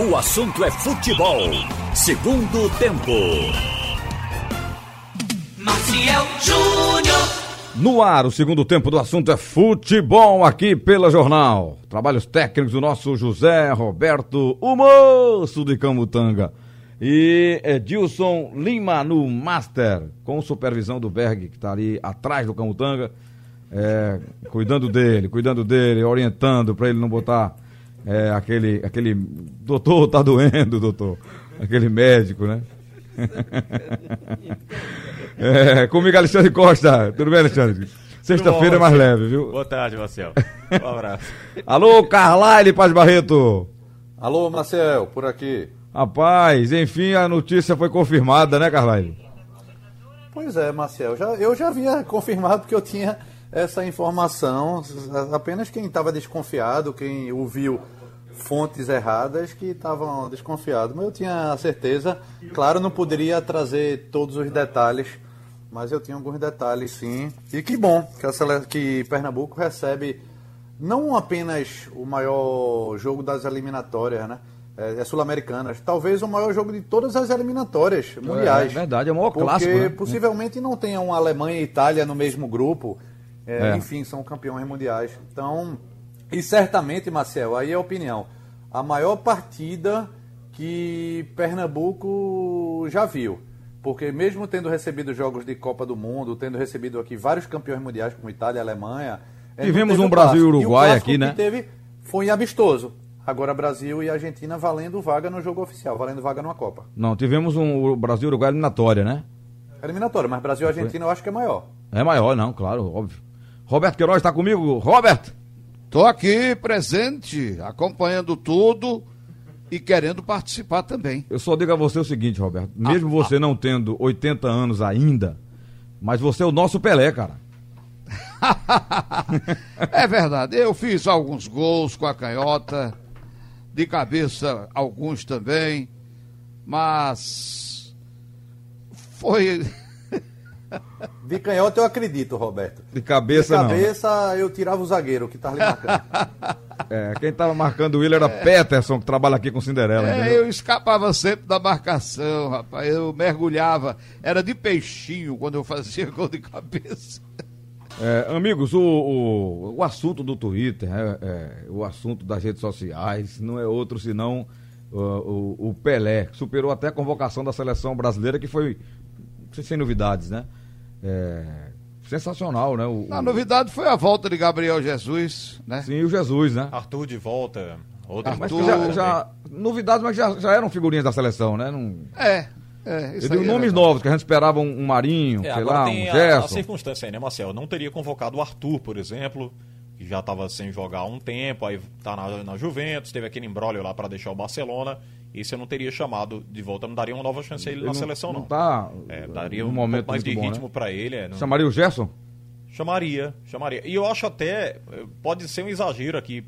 O assunto é futebol. Segundo tempo. Maciel Júnior. No ar, o segundo tempo do assunto é futebol aqui pela Jornal. Trabalhos técnicos do nosso José Roberto, o moço de Camutanga. E Edilson Lima no Master, com supervisão do Berg, que está ali atrás do Camutanga, é, cuidando dele, cuidando dele, orientando para ele não botar é, aquele, aquele. Doutor, tá doendo, doutor. Aquele médico, né? É, comigo, Alexandre Costa. Tudo bem, Alexandre? Sexta-feira é mais leve, viu? Boa tarde, Marcel. Um abraço. Alô, Carlyle Paz Barreto. Alô, Marcel, por aqui. Rapaz, enfim, a notícia foi confirmada, né, Carlyle? Pois é, Marcel. Já, eu já havia confirmado que eu tinha essa informação. Apenas quem estava desconfiado, quem ouviu fontes erradas que estavam desconfiados. Mas eu tinha certeza. Claro, não poderia trazer todos os detalhes mas eu tinha alguns detalhes sim. E que bom que, a, que Pernambuco recebe não apenas o maior jogo das eliminatórias, né? É, é sul-americanas. Talvez o maior jogo de todas as eliminatórias mundiais. É, verdade, é o maior porque clássico. Porque né? possivelmente não tenha uma Alemanha e Itália no mesmo grupo. É, é. Enfim, são campeões mundiais. Então, e certamente, Marcel, aí é a opinião. A maior partida que Pernambuco já viu. Porque mesmo tendo recebido jogos de Copa do Mundo, tendo recebido aqui vários campeões mundiais como Itália Alemanha. É, Tivemos um Brasil e Uruguai e aqui, né? Teve foi amistoso. Agora Brasil e Argentina valendo vaga no jogo oficial, valendo vaga numa Copa. Não, tivemos um Brasil e Uruguai eliminatória, né? Eliminatória, mas Brasil e Argentina eu acho que é maior. É maior, não, claro, óbvio. Roberto Queiroz está comigo. Robert! Tô aqui presente, acompanhando tudo e querendo participar também. Eu só digo a você o seguinte, Roberto. Mesmo ah, você ah. não tendo 80 anos ainda, mas você é o nosso Pelé, cara. é verdade. Eu fiz alguns gols com a canhota, de cabeça alguns também, mas foi de canhota eu acredito, Roberto. De cabeça não. De cabeça não, né? eu tirava o zagueiro que estava ali marcando. É, quem estava marcando o Will era é. Peterson, que trabalha aqui com Cinderela. É, eu escapava sempre da marcação, rapaz. Eu mergulhava. Era de peixinho quando eu fazia gol de cabeça. É, amigos, o, o, o, assunto do Twitter, é, é, o assunto das redes sociais, não é outro senão o, o, o Pelé. Superou até a convocação da seleção brasileira, que foi sem novidades, né? É, sensacional, né? O, a novidade foi a volta de Gabriel Jesus, né? Sim, o Jesus, né? Arthur de volta. Outra Arthur, já, já, novidades, mas já, já eram figurinhas da seleção, né? Não... É. É, Eu digo nomes é novos, que a gente esperava um, um Marinho, é, sei lá, um Gerson. A, a circunstância aí, né, Marcel? Não teria convocado o Arthur, por exemplo, que já estava sem jogar há um tempo, aí tá na, na Juventus, teve aquele embrólio lá para deixar o Barcelona. Isso eu não teria chamado de volta, não daria uma nova chance a ele, ele na não, seleção, não. Não tá. É, daria um momento mais de bom, ritmo né? para ele. É, não... Chamaria o Gerson? Chamaria, chamaria. E eu acho até, pode ser um exagero aqui,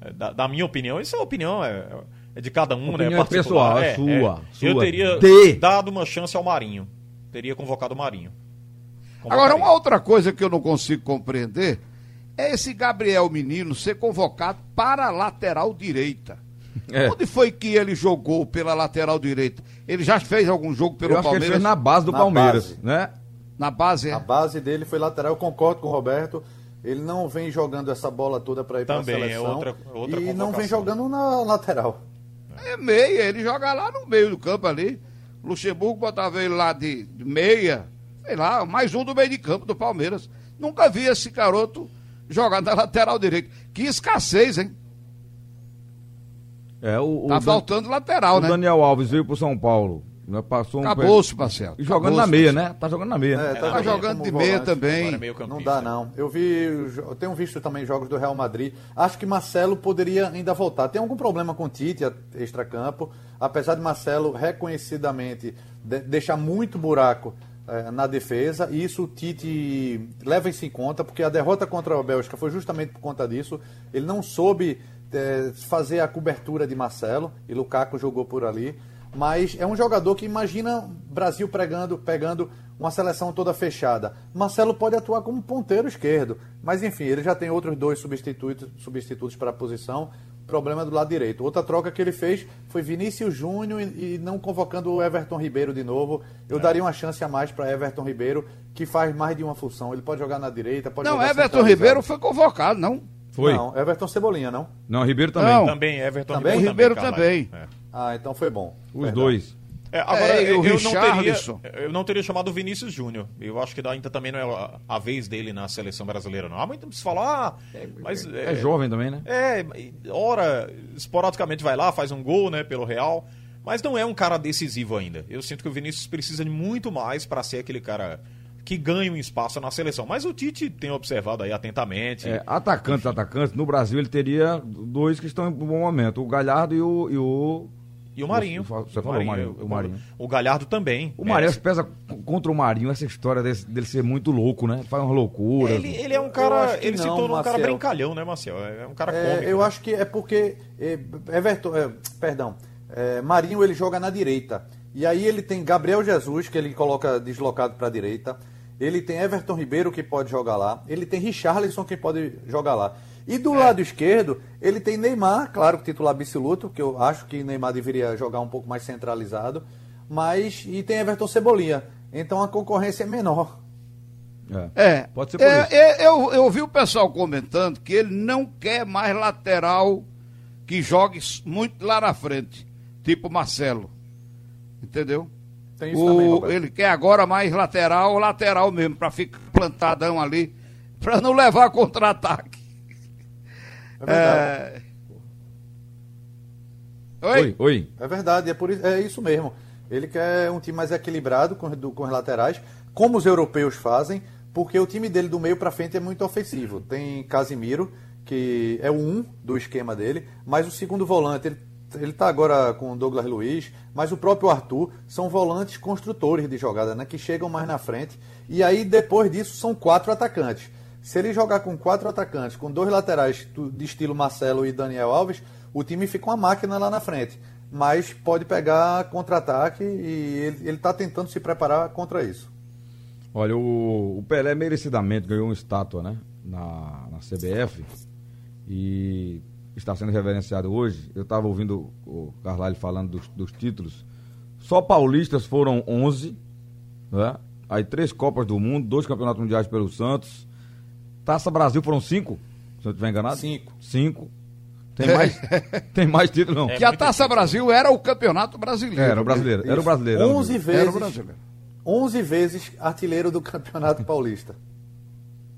é, da, da minha opinião, isso é opinião, é, é de cada um, opinião né? É pessoal, é, sua, é. sua. Eu teria de... dado uma chance ao Marinho. Teria convocado o Marinho. Agora, uma outra coisa que eu não consigo compreender é esse Gabriel Menino ser convocado para a lateral direita. É. Onde foi que ele jogou pela lateral direita? Ele já fez algum jogo pelo eu acho Palmeiras? Que ele fez na base do na Palmeiras, base. né? Na base, é? A base dele foi lateral, eu concordo com o Roberto. Ele não vem jogando essa bola toda para ir para a é seleção. É outra, outra e não vem jogando na lateral. É meia, ele joga lá no meio do campo ali. Luxemburgo botava ele lá de, de meia, sei lá, mais um do meio de campo do Palmeiras. Nunca vi esse garoto jogar na lateral direita. Que escassez, hein? É, o, tá o faltando Dan... lateral, o né? Daniel Alves veio pro São Paulo. Né? Passou Acabou-se, um... Marcelo. E jogando na meia, né? Tá jogando na meia. É, tá, tá jogando de meia também. Não dá, não. Eu vi. Eu tenho visto também jogos do Real Madrid. Acho que Marcelo poderia ainda voltar. Tem algum problema com o Tite, extra-campo. Apesar de Marcelo reconhecidamente de, deixar muito buraco é, na defesa. E isso o Tite leva isso em conta, porque a derrota contra a Bélgica foi justamente por conta disso. Ele não soube é, fazer a cobertura de Marcelo e Lukaku jogou por ali. Mas é um jogador que imagina Brasil pregando, pegando uma seleção toda fechada. Marcelo pode atuar como ponteiro esquerdo, mas enfim, ele já tem outros dois substitutos, substitutos para a posição. Problema do lado direito. Outra troca que ele fez foi Vinícius Júnior e, e não convocando o Everton Ribeiro de novo. Eu é. daria uma chance a mais para Everton Ribeiro, que faz mais de uma função. Ele pode jogar na direita, pode Não, Everton Ribeiro foi convocado, não? Foi. Não, Everton Cebolinha, não? Não, Ribeiro também. Não. Também, Everton também? Ribeiro, Ribeiro também. também. É. Ah, então foi bom. Os Perdão. dois. É, agora, é, eu, eu, não teria, eu não teria chamado o Vinícius Júnior. Eu acho que ainda também não é a, a, vez dele na seleção brasileira, não. Há muito se falar, ah, mas... É, é, jovem também, né? É, ora, esporadicamente vai lá, faz um gol, né, pelo Real, mas não é um cara decisivo ainda. Eu sinto que o Vinícius precisa de muito mais para ser aquele cara que ganha um espaço na seleção. Mas o Tite tem observado aí atentamente. É, atacantes, atacantes, no Brasil ele teria dois que estão em bom momento, o Galhardo e o, e o e o Marinho. Você falou o Marinho. O, Marinho. o Galhardo também. O Marinho é. pesa contra o Marinho, essa história desse, dele ser muito louco, né? Faz uma loucura. Ele, ele é um cara. Ele não, se tornou Marcel. um cara brincalhão, né, Marcel? É um cara é, cômico. Eu né? acho que é porque. É, Everton, é, perdão. É, Marinho ele joga na direita. E aí ele tem Gabriel Jesus, que ele coloca deslocado para a direita. Ele tem Everton Ribeiro, que pode jogar lá. Ele tem Richarlison, que pode jogar lá. E do é. lado esquerdo, ele tem Neymar, claro, titular absoluto, que eu acho que Neymar deveria jogar um pouco mais centralizado, mas e tem Everton Cebolinha. Então a concorrência é menor. É, é pode ser por é, isso. É, eu, eu ouvi o pessoal comentando que ele não quer mais lateral que jogue muito lá na frente, tipo Marcelo. Entendeu? Tem isso o, também, ele quer agora mais lateral, lateral mesmo, para ficar plantadão ali, para não levar contra-ataque. É, é... Oi? Oi, É verdade, é, por isso, é isso mesmo. Ele quer um time mais equilibrado com, do, com os laterais, como os europeus fazem, porque o time dele do meio para frente é muito ofensivo. Tem Casimiro, que é o um do esquema dele, mas o segundo volante, ele ele está agora com o Douglas Luiz, mas o próprio Arthur são volantes construtores de jogada, né, que chegam mais na frente. E aí depois disso são quatro atacantes. Se ele jogar com quatro atacantes, com dois laterais de estilo Marcelo e Daniel Alves, o time fica uma máquina lá na frente. Mas pode pegar contra-ataque e ele está tentando se preparar contra isso. Olha, o, o, Pelé merecidamente ganhou uma estátua né, na, na CBF e está sendo reverenciado hoje. Eu estava ouvindo o Carlalho falando dos, dos, títulos. Só paulistas foram 11, né? aí três Copas do Mundo, dois Campeonatos Mundiais pelo Santos, Taça Brasil foram cinco? Se eu estiver enganado? Cinco. Cinco. Tem mais, tem mais título, não. É que a Taça difícil. Brasil era o campeonato brasileiro. Era o brasileiro. Era o brasileiro. Onze vezes. Era o brasileiro. 11 vezes artilheiro do Campeonato Paulista.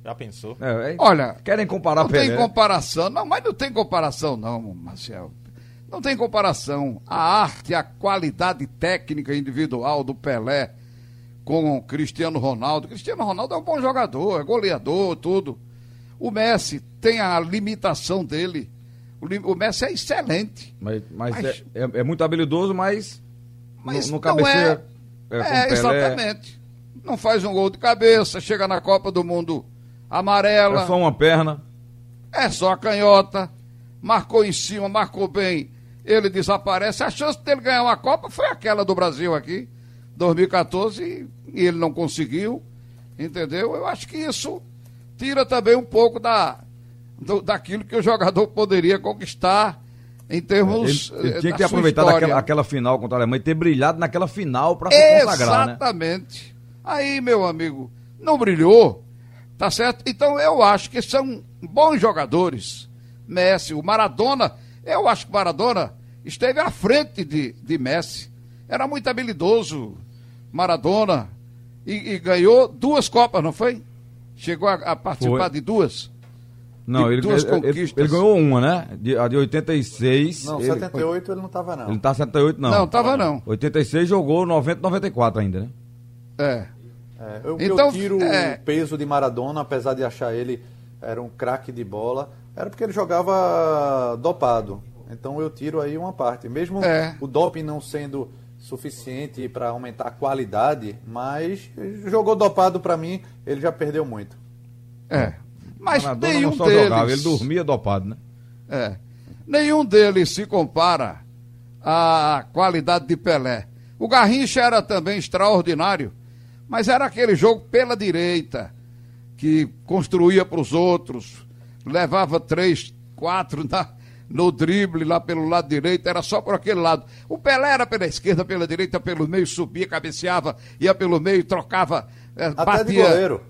Já pensou? É, é, Olha, querem comparar Não Pelé. tem comparação, não, mas não tem comparação não, Marcel. Não tem comparação. A arte, a qualidade técnica individual do Pelé com Cristiano Ronaldo. Cristiano Ronaldo é um bom jogador, é goleador, tudo. O Messi tem a limitação dele. O, o Messi é excelente. Mas, mas, mas é, é, é, muito habilidoso, mas, mas no, no. É, é, é exatamente. Não faz um gol de cabeça, chega na Copa do Mundo amarela. É só uma perna. É só a canhota. Marcou em cima, marcou bem. Ele desaparece. A chance dele ganhar uma Copa foi aquela do Brasil aqui. 2014 e ele não conseguiu, entendeu? Eu acho que isso tira também um pouco da, do, daquilo que o jogador poderia conquistar em termos. Ele, ele eh, tinha que ter aproveitado aquela, aquela, final contra a Alemanha e ter brilhado naquela final para se consagrar, né? Exatamente. Né? Aí, meu amigo, não brilhou, tá certo? Então eu acho que são bons jogadores. Messi, o Maradona, eu acho que o Maradona esteve à frente de, de Messi. Era muito habilidoso, Maradona e, e, ganhou duas Copas, não foi? Chegou a, a participar foi. de duas? Não, de ele, duas ele, conquistas. Ele, ele, ganhou uma, né? De, a de 86. Não, ele, 78 foi... ele não estava não. Ele tá 78 não. Não, estava não. 86 jogou 90, 94 ainda, né? É. é eu, então, eu tiro é... o peso de Maradona, apesar de achar ele era um craque de bola, era porque ele jogava dopado. Então eu tiro aí uma parte. Mesmo é. o doping não sendo suficiente para aumentar a qualidade, mas jogou dopado para mim, ele já perdeu muito. É. Mas Maradona nenhum deles. Jogava, ele dormia dopado, né? É. Nenhum deles se compara à qualidade de Pelé. O Garrincha era também extraordinário, Mas era aquele jogo pela direita, que construía para os outros, levava três, quatro na, no drible lá pelo lado direito, era só por aquele lado. O Pelé era pela esquerda, pela direita, pelo meio, subia, cabeceava, ia pelo meio, trocava, é, Até batia. de goleiro.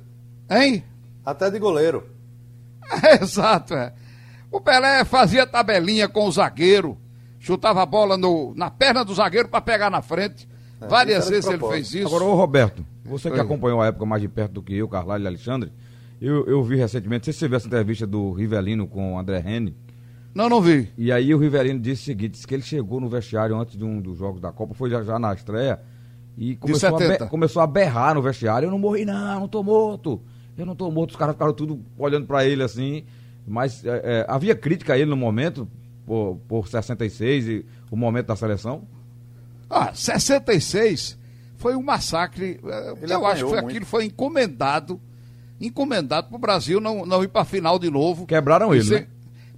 Hein? Até de goleiro. Exato, é. O Pelé fazia tabelinha com o zagueiro, chutava a bola no, na perna do zagueiro para pegar na frente. É, Várias vezes ele fez isso. Agora, ô Roberto, você que acompanhou a época mais de perto do que eu, Carlalho e Alexandre, eu, eu vi recentemente, não sei se você viu essa entrevista do Rivelino com o André Rene, Não, não vi. e aí o Rivelino disse o seguinte, disse que ele chegou no vestiário antes de um dos jogos da Copa, foi já, já na estreia, e começou a, 70. be- começou a berrar no vestiário, eu não morri não, não tô morto, eu não tô morto, os caras ficaram tudo olhando pra ele assim, mas é, é, havia crítica a ele no momento, por, por 66 e o momento da seleção? Ah, 66 foi um massacre. eh, Ele eu acho que foi aquilo foi encomendado, encomendado para o Brasil não, não ir para a final de novo. Quebraram ele, Isso é- né?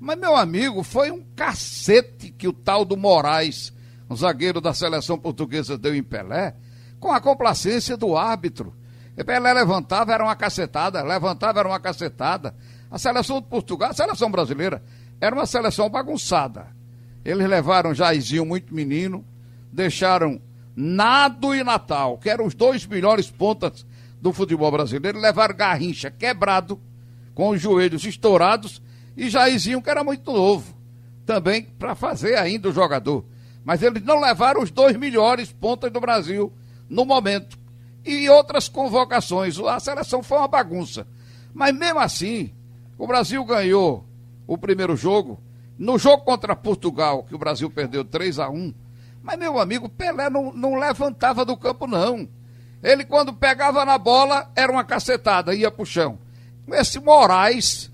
Mas, meu amigo, foi um cacete que o tal do Moraes, o zagueiro da seleção portuguesa, deu em Pelé, com a complacência do árbitro. E Pelé levantava, era uma cacetada, levantava, era uma cacetada. A seleção de Portugal, a seleção brasileira, era uma seleção bagunçada. Eles levaram Jairzinho muito menino, deixaram Nado e Natal, que eram os dois melhores pontas do futebol brasileiro, levaram Garrincha quebrado, com os joelhos estourados, e Jairzinho, que era muito novo, também para fazer ainda o jogador. Mas eles não levaram os dois melhores pontas do Brasil no momento. E outras convocações. A seleção foi uma bagunça. Mas mesmo assim, o Brasil ganhou o primeiro jogo. No jogo contra Portugal, que o Brasil perdeu 3 a 1 mas, meu amigo, Pelé não, não levantava do campo, não. Ele, quando pegava na bola, era uma cacetada, ia pro chão. Esse Moraes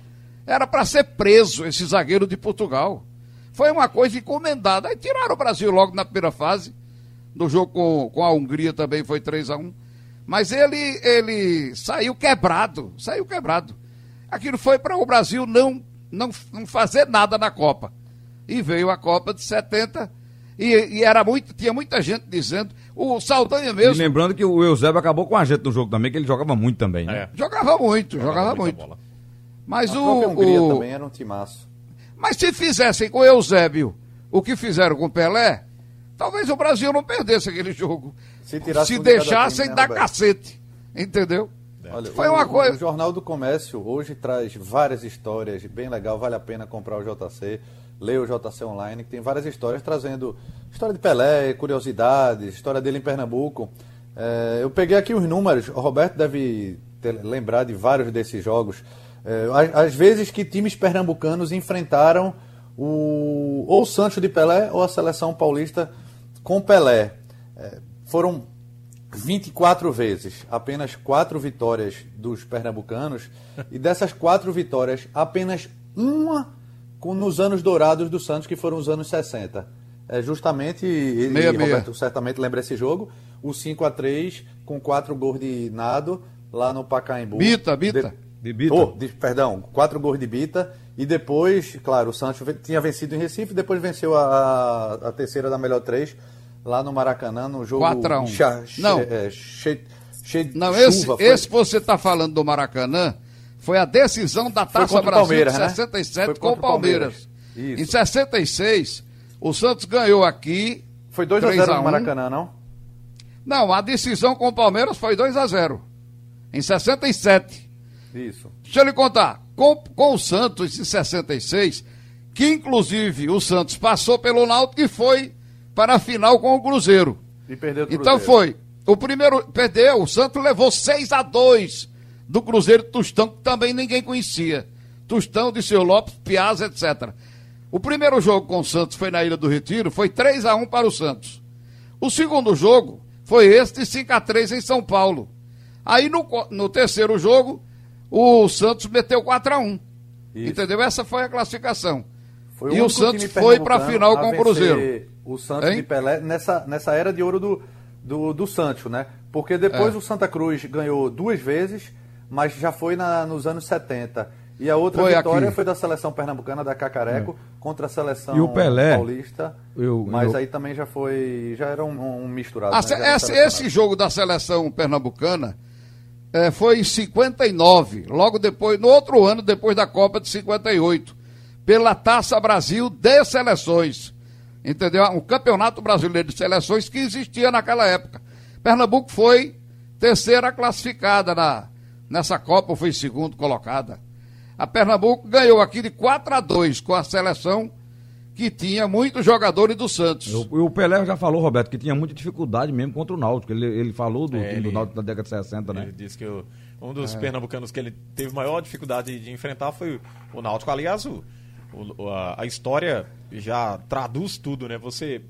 era para ser preso, esse zagueiro de Portugal. Foi uma coisa encomendada. Aí tiraram o Brasil logo na primeira fase. No jogo com, com a Hungria também foi 3 a 1 Mas ele, ele saiu quebrado, saiu quebrado. Aquilo foi para o Brasil não, não, não fazer nada na Copa. E veio a Copa de 70 e, e era muito, tinha muita gente dizendo. O Saldanha E mesmo lembrando que o Eusébio acabou com a gente no jogo também, que ele jogava muito também, né? É. jogava muito, jogava, muita muito. bola. Mas A o, Hungria o- também era um timaço. Mas se fizessem com o Eusébio o que fizeram com o Pelé, talvez o Brasil não perdesse aquele jogo. Se tirasse Se deixassem time, né, cacete. Entendeu? Olha, Foi o, uma coisa- O Jornal do Comércio hoje traz várias histórias, bem legal, vale a pena comprar o JC, ler o JC Online, que tem várias histórias trazendo história de Pelé, curiosidades, história dele em Pernambuco. É, eu peguei aqui os números, o Roberto deve ter lembrado de vários desses jogos. É, as, vezes que times pernambucanos enfrentaram o, ou o Santos de Pelé ou a seleção paulista com Pelé. É, foram 24 vezes, apenas quatro vitórias dos pernambucanos, e dessas quatro vitórias, apenas uma com- nos anos dourados do Santos, que foram os anos 60. É justamente, e, e Meia, meia. Roberto certamente lembra esse jogo, o 5 a 3 com quatro gols de Nado, lá no Pacaembu. Bita, Bita. De Bita. Oh, de- perdão, quatro gols de Bita, e depois, claro, o Santos tinha vencido em Recife, depois venceu a, a- terceira da melhor três, lá no Maracanã, no jogo 4 a 1. cha- che- Não. é, cheio, cheio de Não, chuva. esse, foi- esse que você está falando do Maracanã foi a decisão da Taça Brasil Palmeiras, de né? 67 Foi com o Palmeiras. Palmeiras. Em Isso. 66, o Santos ganhou aqui. Foi 2 a 3 0 a no 1. Maracanã, não? Não, a decisão com o Palmeiras foi 2 a 0 Em 67. Isso. Deixa eu lhe contar. Com, com o Santos em 66, que inclusive o Santos passou pelo Náutico e foi para a final com o Cruzeiro. E perdeu o Então Cruzeiro. foi. O primeiro perdeu, o Santos levou 6 a 2 do Cruzeiro Tostão, que também ninguém conhecia. Tostão, de seu Lopes, Piazza, etc. O primeiro jogo com o Santos foi na Ilha do Retiro, foi 3 a 1 para o Santos. O segundo jogo foi esse de 5 a 3 em São Paulo. Aí no, no terceiro jogo, o Santos meteu 4 a 1 Isso. Entendeu? Essa foi a classificação. Foi E o Santos foi pra pernambucano final a com o Cruzeiro. O Santos Hein? de Pelé nessa, nessa era de ouro do, do, do Santos, né? Porque depois É. o Santa Cruz ganhou duas vezes, mas já foi na, nos anos 70. E a outra Foi vitória aqui. foi da seleção pernambucana, da Cacareco, contra a seleção E o Pelé, paulista. eu- mas eu- aí também já foi. Já era um, um misturado. A né? era esse, esse jogo da seleção pernambucana eh, foi em 59, logo depois, no outro ano, depois da Copa de 58, pela Taça Brasil de Seleções. Entendeu? Um campeonato brasileiro de seleções que existia naquela época. Pernambuco foi terceira classificada na, nessa Copa, foi segundo colocada. A Pernambuco ganhou aqui de 4 a 2 com a seleção que tinha muitos jogadores do Santos. O, o Pelé já falou, Roberto, que tinha muita dificuldade mesmo contra o Náutico. Ele, ele falou do É, time do ele- Náutico da década de 60, né? Ele disse que o- um dos pernambucanos que ele teve maior dificuldade de enfrentar foi o Náutico. Aliás, o, o- a, a história já traduz tudo, né? Você,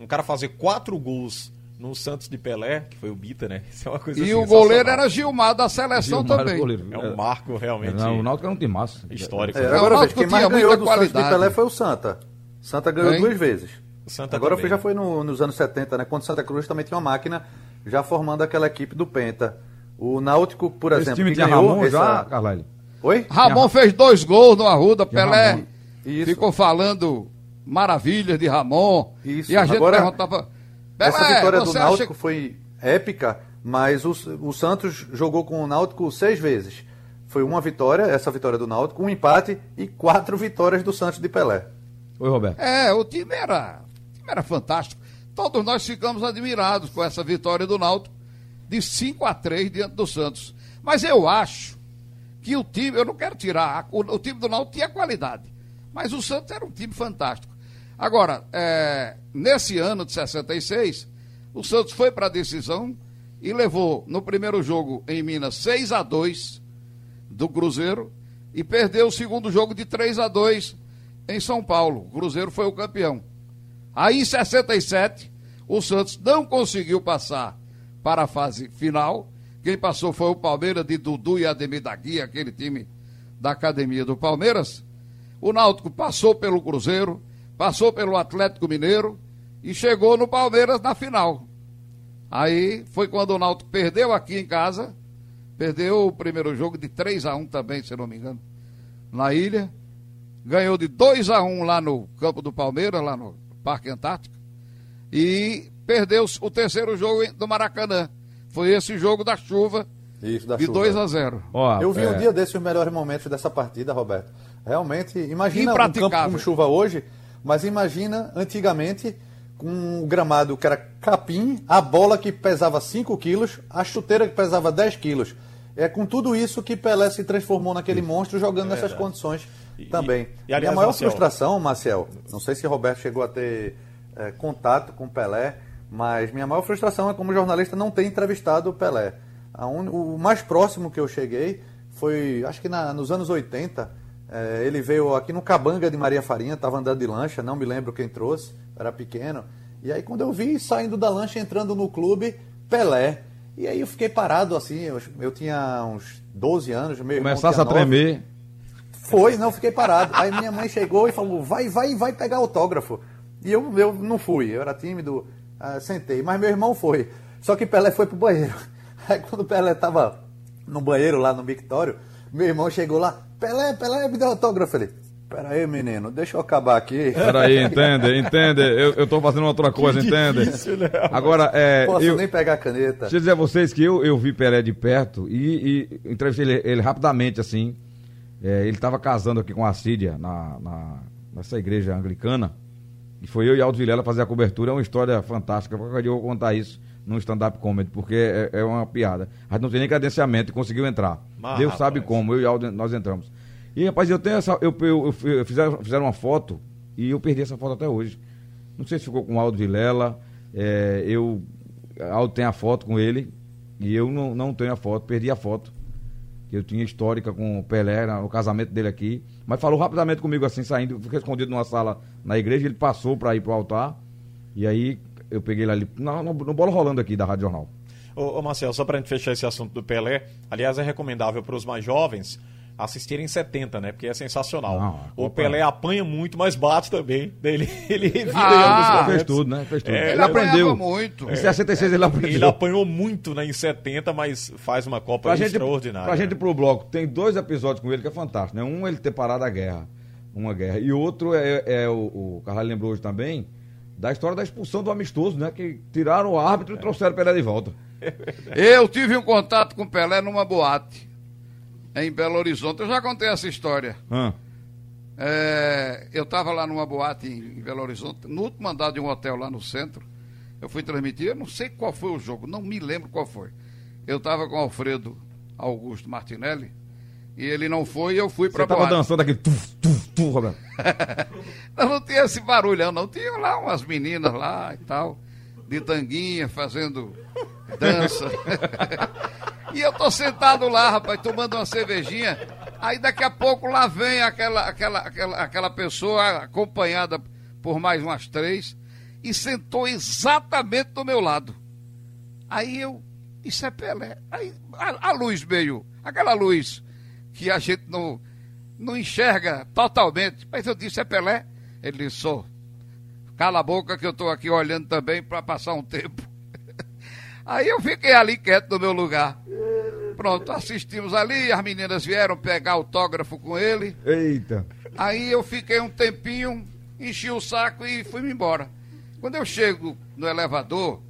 um cara fazer quatro gols no Santos de Pelé, que foi o Bita, né? Isso é uma coisa E o sensacional. goleiro era Gilmar da seleção Gilmar era também. É um marco realmente Não, o Náutico era um time massa. histórico. É, o agora, Náutico veja, quem mais tinha ganhou do Santos de. Pelé foi o Santa. Santa ganhou Hein? duas vezes. Santa Agora também. foi, já foi no- nos anos 70, né? Quando Santa Cruz também tinha uma máquina já formando aquela equipe do Penta. O Náutico, por Esse exemplo, time que ganhou Ramon essa- já, Carlyle? Oi? Ramon fez dois gols no Arruda, Tinha Pelé Ramon. Isso. ficou falando maravilhas de Ramon. Isso. E a gente Agora, perguntava. Essa Pelé, vitória do Náutico acha... foi épica, mas o, o Santos jogou com o Náutico seis vezes. Foi uma vitória, essa vitória do Náutico, um empate e quatro vitórias do Santos de Pelé. Oi, Roberto. É, o time era, o time era fantástico. Todos nós ficamos admirados com essa vitória do Náutico de 5 a 3 diante do Santos. Mas eu acho que o time, eu não quero tirar, o, o time do Náutico tinha qualidade, mas o Santos era um time fantástico. Agora, é, nesse ano de 66, o Santos foi para a decisão e levou no primeiro jogo em Minas 6 a 2 do Cruzeiro e perdeu o segundo jogo de 3 a 2 em São Paulo. O Cruzeiro foi o campeão. Aí em 67, o Santos não conseguiu passar para a fase final. Quem passou foi o Palmeiras de Dudu e Ademir da Guia, aquele time da academia do Palmeiras. O Náutico passou pelo Cruzeiro, passou pelo Atlético Mineiro e chegou no Palmeiras na final. Aí foi quando o Náutico perdeu aqui em casa, perdeu o primeiro jogo de 3 a 1 também, se não me engano, na ilha. Ganhou de 2 a 1 lá no campo do Palmeiras, lá no Parque Antártico. E perdeu o terceiro jogo em- do Maracanã. Foi esse jogo da chuva Isso, da de chuva. 2 a 0. Ó, Eu vi é, um dia desses os melhores momentos dessa partida, Roberto. Realmente, imagina um campo com chuva hoje, mas imagina antigamente com o gramado que era capim, a bola que pesava 5 quilos, a chuteira que pesava 10 quilos. É com tudo isso que Pelé se transformou naquele monstro jogando nessas condições E- também. e- e, aliás, Minha maior Marcel- frustração, Marcel, não sei se Roberto chegou a ter eh, contato com Pelé, mas minha maior frustração é como jornalista não ter entrevistado o Pelé. A un- O mais próximo que eu cheguei foi, acho que na- nos anos 80, eh, ele veio aqui no Cabanga de Maria Farinha, estava andando de lancha, não me lembro quem trouxe, era pequeno. E aí quando eu vi saindo da lancha, entrando no clube, Pelé. E aí eu fiquei parado assim, eu, eu tinha uns 12 anos, meu irmão começasse a tremer. Foi, não, fiquei parado. Aí minha mãe chegou e falou: vai, vai, vai pegar autógrafo. E eu, eu não fui, eu era tímido, ah, sentei. Mas meu irmão foi. Só que Pelé foi pro banheiro. Aí quando o Pelé tava no banheiro lá no Victório, meu irmão chegou lá: Pelé, Pelé, me deu autógrafo. Ele: Pera aí, menino, deixa eu acabar aqui. Peraí, entende, entende. Eu, eu tô fazendo outra coisa, entende? Agora, é. Posso eu, nem pegar a caneta. Deixa eu dizer a vocês que eu, eu vi Pelé de perto e, e entrevistei ele, ele rapidamente, assim. É, ele estava casando aqui com a Síria, na, na, nessa igreja anglicana. E foi eu e Aldo Vilela fazer a cobertura. É uma história fantástica. Qualquer dia eu vou contar isso no stand-up comedy, porque é, é uma piada. A gente não tem nem credenciamento e conseguiu entrar. Mas, Deus sabe rapaz. como, eu e Aldo nós entramos. E, rapaz, eu tenho essa. Eu, eu, eu, eu fizeram, fizeram uma foto e eu perdi essa foto até hoje. Não sei se ficou com o Aldo Vilela. É, eu. Aldo tem a foto com ele. E eu não, não tenho a foto, perdi a foto. Eu tinha histórica com o Pelé no casamento dele aqui. Mas falou rapidamente comigo assim, saindo. Fiquei escondido numa sala na igreja. Ele passou para ir pro altar. E aí eu peguei ele ali. No, no, no bola rolando aqui da Rádio Jornal. Ô, ô Marcelo, só pra gente fechar esse assunto do Pelé, aliás, é recomendável para os mais jovens assistir em 70, né? Porque é sensacional. Não, o. Pelé apanha muito, mas bate também. Ele, ele evita Ah, Fez tudo, né? Fez tudo. É, ele Ele aprendeu. muito. Em 66 ele aprendeu. Ele apanhou muito né, em 70, mas faz uma Copa Pra gente, extraordinária. pra gente ir pro bloco, tem dois episódios com ele que é fantástico, né? Um ele ter parado a guerra, uma guerra, e outro é, é o, o Carvalho lembrou hoje também, da história da expulsão do amistoso, né? Que tiraram o árbitro e trouxeram Pelé de volta. Eu tive um contato com o Pelé numa boate em Belo Horizonte. Eu já contei essa história. É, eu estava lá numa boate em, em Belo Horizonte, no último andar de um hotel lá no centro. Eu fui transmitir, eu não sei qual foi o jogo, não me lembro qual foi. Eu estava com o Alfredo Augusto Martinelli e ele não foi e eu fui para Você a tava boate. dançando aqui, tuf, tuf, tuf, Roberto. Não, não tinha esse barulhão, não. Tinha lá umas meninas lá e tal, de tanguinha, fazendo dança. e eu tô sentado lá, rapaz, tomando uma cervejinha. Aí daqui a pouco lá vem aquela, aquela, aquela, aquela pessoa acompanhada por mais umas três e sentou exatamente do meu lado. Aí eu, isso é Pelé. Aí a, a luz veio, aquela luz que a gente não, não enxerga totalmente. Mas eu disse, é Pelé? Ele disse, sou. Cala a boca que eu estou aqui olhando também para passar um tempo. Aí eu fiquei ali quieto no meu lugar. Pronto, assistimos ali, as meninas vieram pegar autógrafo com ele. Eita. Aí eu fiquei um tempinho, enchi o saco e fui-me embora. Quando eu chego no elevador,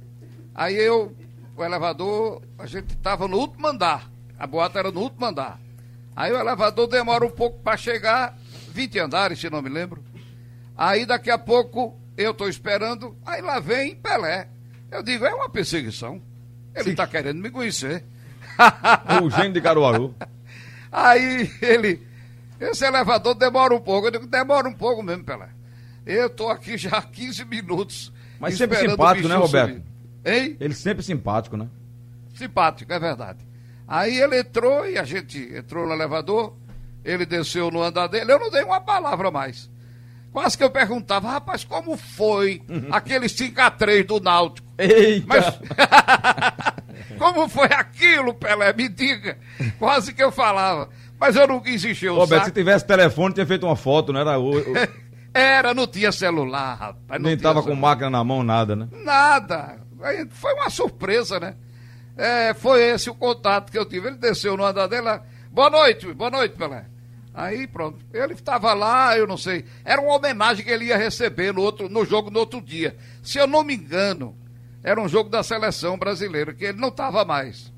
aí eu, o elevador, a gente estava no último andar. A boata era no último andar. Aí o elevador demora um pouco para chegar, 20 andares, se não me lembro. Aí daqui a pouco eu estou esperando, aí lá vem Pelé. Eu digo, é uma perseguição. Ele está querendo me conhecer. O gênio de Caruaru. Aí ele, esse elevador demora um pouco. Eu digo, demora um pouco mesmo, Pelé. Eu tô aqui já há 15 minutos. Mas sempre simpático, né, Roberto? subir. Hein? Ele sempre simpático, né? Simpático, é verdade. Aí ele entrou e a gente entrou no elevador, ele desceu no andar dele, eu não dei uma palavra mais. Quase que eu perguntava, rapaz, como foi aquele 5x3 do Náutico? Eita! Mas. Como foi aquilo, Pelé? Me diga. Quase que eu falava. Mas eu encher o Roberto, se tivesse telefone, tinha feito uma foto, não era? Era, não tinha celular, rapaz. não nem tava com celular. máquina na mão, nada, né? Nada. Foi uma surpresa, né? É, foi esse o contato que eu tive. Ele desceu no andar dele. Boa noite, boa noite, Pelé. Aí pronto. Ele estava lá, eu não sei. Era uma homenagem que ele ia receber no, outro, no jogo no outro dia. Se eu não me engano, era um jogo da seleção brasileira, que ele não estava mais.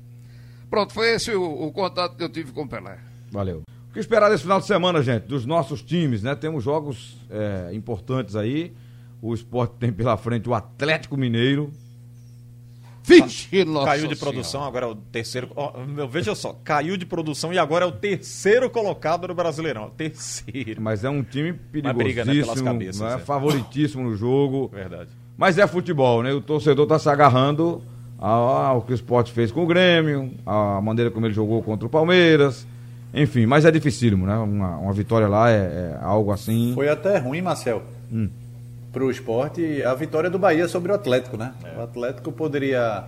Pronto, foi esse o, o contato que eu tive com o Pelé. Valeu. O que esperar desse final de semana, gente? Dos nossos times, né? Temos jogos é, importantes aí. O esporte tem pela frente o Atlético Mineiro. Vixe, nossa Caiu de Senhora. produção, agora é o terceiro. ó, meu, veja só, caiu de produção e agora é o terceiro colocado no Brasileirão. Terceiro. Mas é um time Mas briga, né, perigosíssimo, pelas cabeças, né? é. favoritíssimo no jogo. Verdade. Mas é futebol, né? O torcedor tá se agarrando ao, ao que o esporte fez com o Grêmio, a maneira como ele jogou contra o Palmeiras. Enfim, mas é dificílimo, né? Uma, uma vitória lá é, é algo assim. Foi até ruim, Marcel, Hum. Para o esporte, a vitória do Bahia sobre o Atlético, né? O Atlético poderia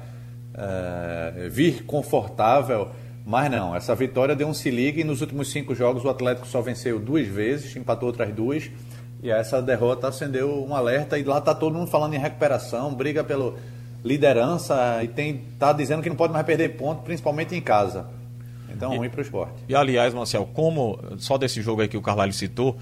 eh, vir confortável, mas não. Essa vitória deu um se liga e nos últimos cinco jogos o Atlético só venceu duas vezes, empatou outras duas. E essa derrota acendeu um alerta e lá tá todo mundo falando em recuperação, briga pela liderança e tem tá dizendo que não pode mais perder ponto, principalmente em casa. Então, ruim para o esporte. E aliás, Marcel, como, só desse jogo aí que o Carvalho citou,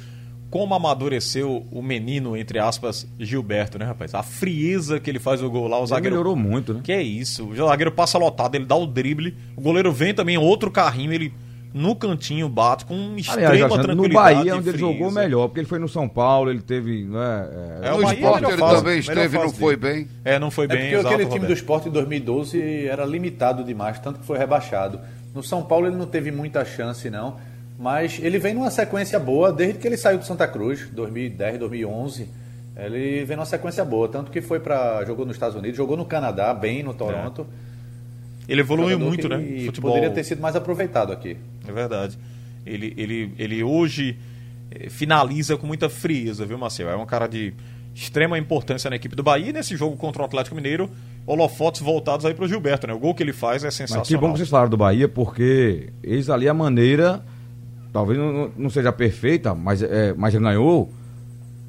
como amadureceu o menino, entre aspas, Gilberto, né, rapaz? A frieza que ele faz o gol lá, o Ele zagueiro. melhorou muito, né? Que é isso? O zagueiro passa lotado, ele dá o drible, o goleiro vem também, outro carrinho, ele no cantinho bate com extrema Aliás, Alexandre, no tranquilidade. Bahia, onde ele jogou melhor, porque ele foi no São Paulo, ele teve. Né, É, é, o é esporte ele fase, também esteve e não foi dele. bem. É, não foi É bem, porque exato, aquele time do Roberto. esporte em 2012 era limitado demais, tanto que foi rebaixado. No São Paulo ele não teve muita chance, não. Mas ele vem numa sequência boa desde que ele saiu do Santa Cruz, 2010, 2011. Ele vem numa sequência boa, tanto que foi para jogou nos Estados Unidos, jogou no Canadá, bem no Toronto. Ele evoluiu Jogador muito, que né? Futebol. Poderia ter sido mais aproveitado aqui. É verdade. Ele, ele, ele hoje eh, finaliza com muita frieza, viu, Marcel? É um cara de extrema importância na equipe do Bahia. E nesse jogo contra o Atlético Mineiro, holofotes voltados aí pro Gilberto, né? O gol que ele faz é sensacional. Mas que bom que vocês falaram do Bahia, porque eis ali a maneira talvez não, não seja perfeita, mas, é, mas ganhou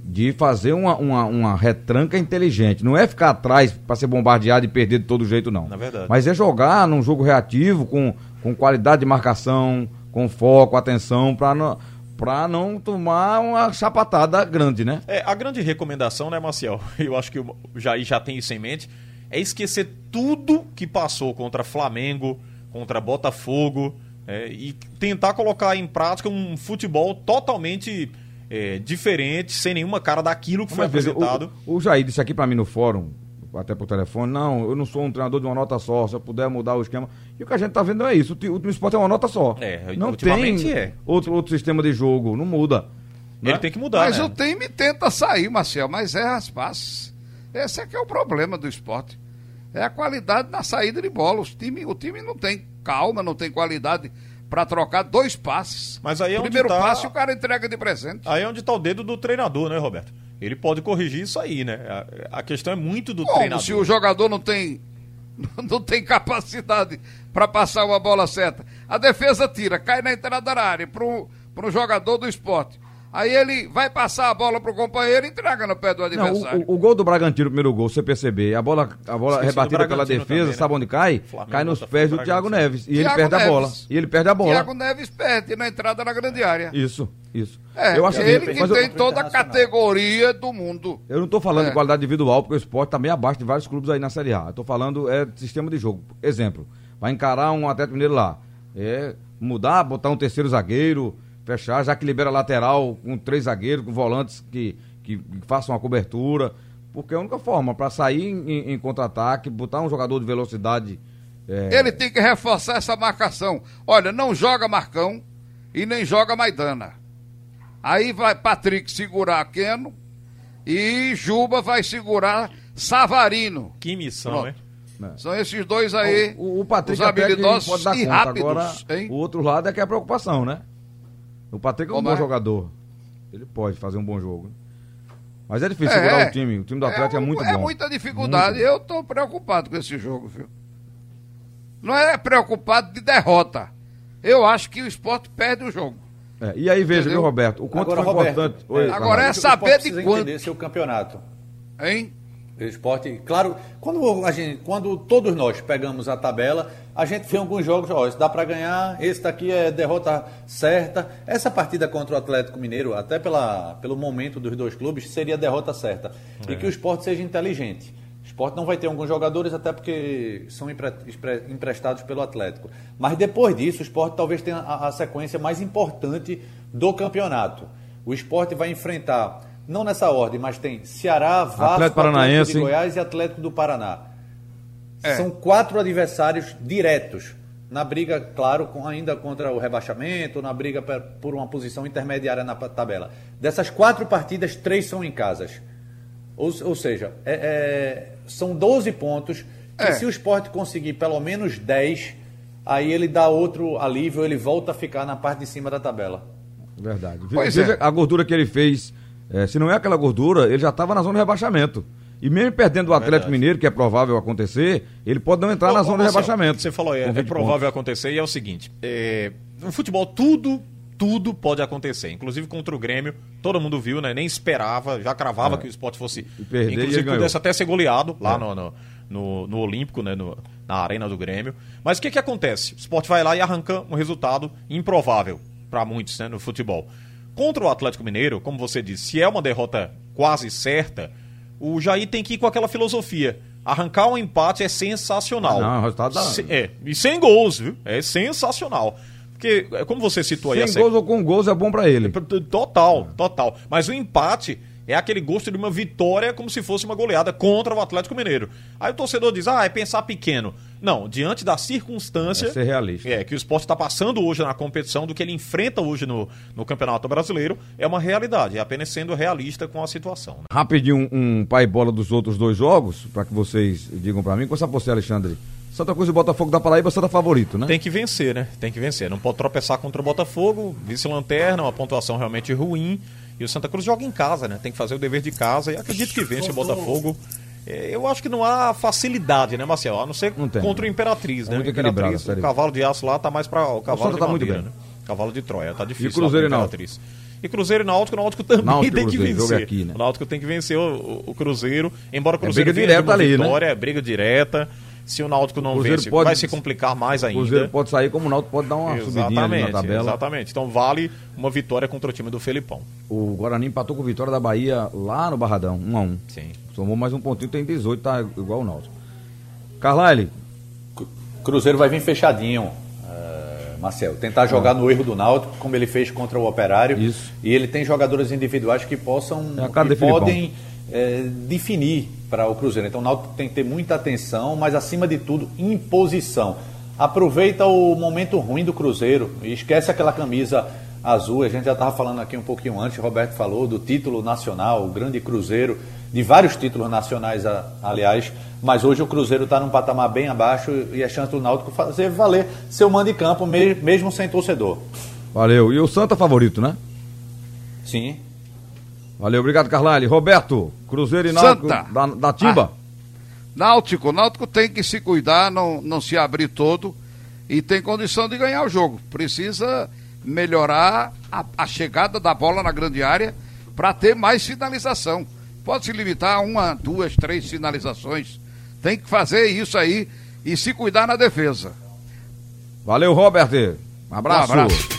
de fazer uma, uma, uma, retranca inteligente. Não é ficar atrás para ser bombardeado e perder de todo jeito, não. Na verdade. Mas é jogar num jogo reativo, com, com qualidade de marcação, com foco, atenção, para não, pra não tomar uma chapatada grande, né? É, a grande recomendação, né, Marcial? Eu acho que o Jair já tem isso em mente. É esquecer tudo que passou contra Flamengo, contra Botafogo, é, e tentar colocar em prática um futebol totalmente é, diferente, sem nenhuma cara daquilo que foi apresentado. O, o Jair disse aqui para mim no fórum, até por telefone, não, eu não sou um treinador de uma nota só, se eu puder mudar o esquema. E o que a gente tá vendo é isso, o, esporte é uma nota só. É, não tem é. outro, outro sistema de jogo, não muda. Ele né? tem que mudar, Mas né? o time tenta sair, Marcel, mas erra as passes. Esse é que é o problema do esporte. É a qualidade na saída de bola. Os time, o time não tem calma, não tem qualidade para trocar dois passes. Mas aí é onde Primeiro tá- passe o cara entrega de presente. Aí é onde está o dedo do treinador, né, Roberto? Ele pode corrigir isso aí, né? A, a questão é muito do Como treinador. se o jogador não tem não tem capacidade para passar uma bola certa. A defesa tira, cai na entrada da área para um jogador do esporte. Aí ele vai passar a bola pro companheiro e entrega no pé do Não, adversário. o, o- o gol do Bragantino, o primeiro gol, você perceber, a bola, a bola Esqueci rebatida pela defesa, também, né? sabe onde cai? Flamengo, cai nos Botafogo, pés do. Thiago Neves. E ele Thiago perde a Neves. bola. E ele perde a bola. Thiago Neves perde na entrada na grande área. Isso, isso. É, eu acho ele que, que mas eu- tem toda a Internacional. categoria do mundo. Eu não estou falando É. de qualidade individual, porque o esporte está bem abaixo de vários clubes aí na Série A. Eu estou falando é de sistema de jogo. Exemplo, vai encarar um Atlético Mineiro lá. É mudar, botar um terceiro zagueiro, fechar, já que libera lateral com três zagueiros, com volantes que, que, que façam uma cobertura. Porque é a única forma para sair em, em contra-ataque, botar um jogador de velocidade. é, Ele tem que reforçar essa marcação. Olha, não joga Marcão e nem joga Maidana. Aí vai Patrick segurar Keno e Juba vai segurar Savarino. Que missão, Pronto. hein? São esses dois aí, O, o Patrick os habilidosos pode dar e rápidos. Agora, hein? o outro lado é que é a preocupação, né? O Patrick é um Como bom é? jogador. Ele pode fazer um bom jogo. Mas é difícil segurar o time. O time do Atlético é, um- muito é bom. muita dificuldade. Muito. Eu tô preocupado com esse jogo, viu? Não é preocupado de derrota. Eu acho que o esporte perde o jogo. É, e aí veja, Entendeu? viu, Roberto? O quanto Agora, foi Roberto, importante. é, Oi, agora Fernando. é O saber de quanto. seu campeonato. Hein? O esporte, claro, quando a gente, quando todos nós pegamos a tabela, a gente vê alguns jogos, ó, esse dá para ganhar, esse daqui é derrota certa. Essa partida contra o Atlético Mineiro, até pela, pelo momento dos dois clubes, seria derrota certa. E que o esporte seja inteligente. O esporte não vai ter alguns jogadores, até porque são emprestados pelo Atlético. Mas depois disso, o esporte talvez tenha a, a sequência mais importante do campeonato. O esporte vai enfrentar, não nessa ordem, mas tem Ceará, Vasco, Atlético Paranaense. de Goiás e Atlético do Paraná. É. São quatro adversários diretos. Na briga, claro, com- ainda contra o rebaixamento, na briga per- por uma posição intermediária na tabela. Dessas quatro partidas, três são em casas. Ou, ou seja, é- é- são 12 pontos que É. se o esporte conseguir pelo menos 10, aí ele dá outro alívio, ele volta a ficar na parte de cima da tabela. Verdade. Pois Veja é. a gordura que ele fez. É, se não é aquela gordura, ele já estava na zona de rebaixamento. E mesmo perdendo o Atlético Verdade. Mineiro, que é provável acontecer, ele pode não entrar na zona de rebaixamento. Você falou, é, é 20 provável pontos. acontecer e é o seguinte: é, no futebol, tudo, tudo pode acontecer. Inclusive contra o Grêmio, todo mundo viu, né? Nem esperava, já cravava que o esporte fosse. É. E perder, inclusive, pudesse até ser goleado lá É. no, no, no, no Olímpico, né? No- na arena do Grêmio. Mas o que, que acontece? O esporte vai lá e arranca um resultado improvável para muitos né, no futebol. Contra o Atlético Mineiro, como você disse, se é uma derrota quase certa, o Jair tem que ir com aquela filosofia. Arrancar um empate é sensacional. Ah, não, o resultado dá- Se- é, e sem gols, viu? É sensacional. Porque, é, como você citou aí, a Sem gols ou com gols é bom pra ele. Total, total. Mas o empate é aquele gosto de uma vitória como se fosse uma goleada contra o Atlético Mineiro. Aí o torcedor diz, ah, é pensar pequeno. Não, diante da circunstância. É ser realista. É, que o esporte está passando hoje na competição, do que ele enfrenta hoje no, no Campeonato Brasileiro, é uma realidade. É apenas sendo realista com a situação. né? Rapidinho, um, um pai bola dos outros dois jogos, pra que vocês digam pra mim. Começar por você, Alexandre. Santa Cruz e Botafogo da Paraíba, você tá favorito, né? Tem que vencer, né? Tem que vencer. Não pode tropeçar contra o Botafogo, vice-lanterna, uma pontuação realmente ruim. E o Santa Cruz joga em casa, né? Tem que fazer o dever de casa. E acredito que vence o Botafogo. É, eu acho que não há facilidade, né, Marcel? A não ser Não tem. contra o Imperatriz, É né? muito o equilibrado Imperatriz, o cavalo de aço lá tá mais para o cavalo Santa de tá muito madeira, bem. né? Cavalo de Troia, tá difícil. E Cruzeiro lá e? Imperatriz. E Cruzeiro e Náutico, o Náutico também Náutico tem que Cruzeiro, jogo vencer. aqui, né? O Náutico tem que vencer o, o- o Cruzeiro, embora o Cruzeiro É briga direta ali, né? vitória, é briga direta. Se o Náutico não Cruzeiro vence, pode- vai se complicar mais O ainda. Cruzeiro pode sair como o Náutico pode dar uma subidinha ali na Exatamente, tabela. exatamente. Então vale uma vitória contra o time do Felipão. O Guarani empatou com a vitória da Bahia lá no Barradão, 1 a 1 Sim. Somou mais um pontinho, tem 18, tá igual o Náutico. Carlyle, Cruzeiro vai vir fechadinho, eh, Marcel. Tentar jogar no erro do Náutico, como ele fez contra o Operário. Isso. E ele tem jogadores individuais que possam, É que podem eh, definir para o Cruzeiro. Então o Náutico tem que ter muita atenção, mas acima de tudo, imposição. Aproveita o momento ruim do Cruzeiro e esquece aquela camisa azul. A gente já estava falando aqui um pouquinho antes, o Roberto falou do título nacional, o grande Cruzeiro, de vários títulos nacionais, a- aliás. Mas hoje o Cruzeiro está num patamar bem abaixo e é chance do Náutico fazer valer seu mando de campo, me- mesmo sem torcedor. valeu. E o Santa favorito, né? Sim. Valeu, obrigado, Carlyle. Roberto, Cruzeiro e Náutico Santa. da, da Timba. Náutico, Náutico tem que se cuidar, não, não se abrir todo e tem condição de ganhar o jogo. Precisa melhorar a, a chegada da bola na grande área para ter mais finalização. Pode se limitar a uma, duas, três finalizações. Tem que fazer isso aí e se cuidar na defesa. Valeu, Robert. Um abraço. Um abraço.